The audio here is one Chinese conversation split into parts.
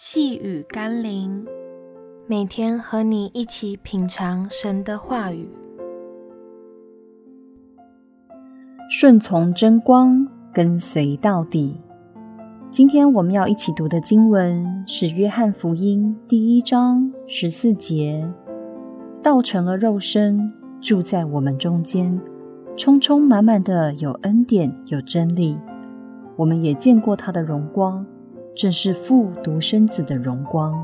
细雨甘霖，每天和你一起品尝神的话语，顺从真光，跟随到底。今天我们要一起读的经文是《约翰福音》第一章十四节：“道成了肉身，住在我们中间，充充满满的有恩典，有真理。我们也见过他的荣光。”正是父独生子的荣光。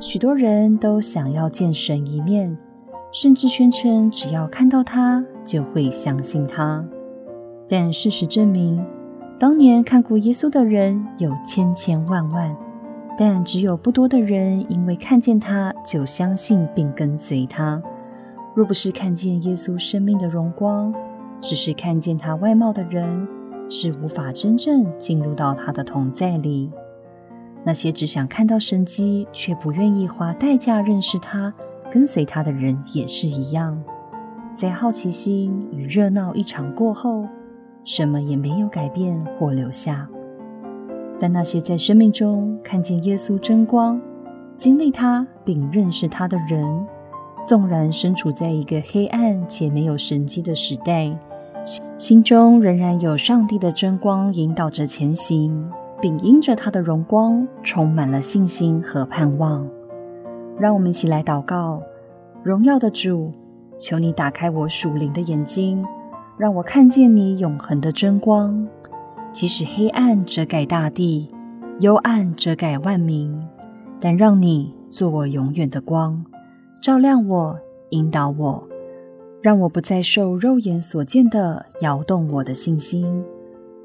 许多人都想要见神一面，甚至宣称只要看到他就会相信他。但事实证明，当年看过耶稣的人有千千万万，但只有不多的人因为看见他就相信并跟随他。若不是看见耶稣生命的荣光，只是看见他外貌的人，是无法真正进入到他的同在里。那些只想看到神迹，却不愿意花代价认识他、跟随他的人，也是一样。在好奇心与热闹一场过后，什么也没有改变或留下。但那些在生命中看见耶稣真光、经历他并认识他的人，纵然身处在一个黑暗且没有神迹的时代，心中仍然有上帝的真光引导着前行，并因着他的荣光充满了信心和盼望。让我们一起来祷告：荣耀的主，求你打开我属灵的眼睛，让我看见你永恒的真光。即使黑暗遮盖大地，幽暗遮盖万民，但让你做我永远的光，照亮我，引导我。让我不再受肉眼所见的摇动我的信心，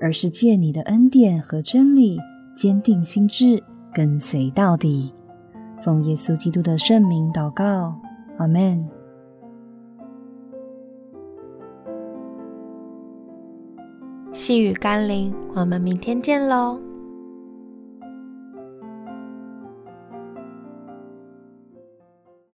而是借你的恩典和真理，坚定心志，跟随到底。奉耶稣基督的圣名祷告，阿门。细雨甘霖，我们明天见喽。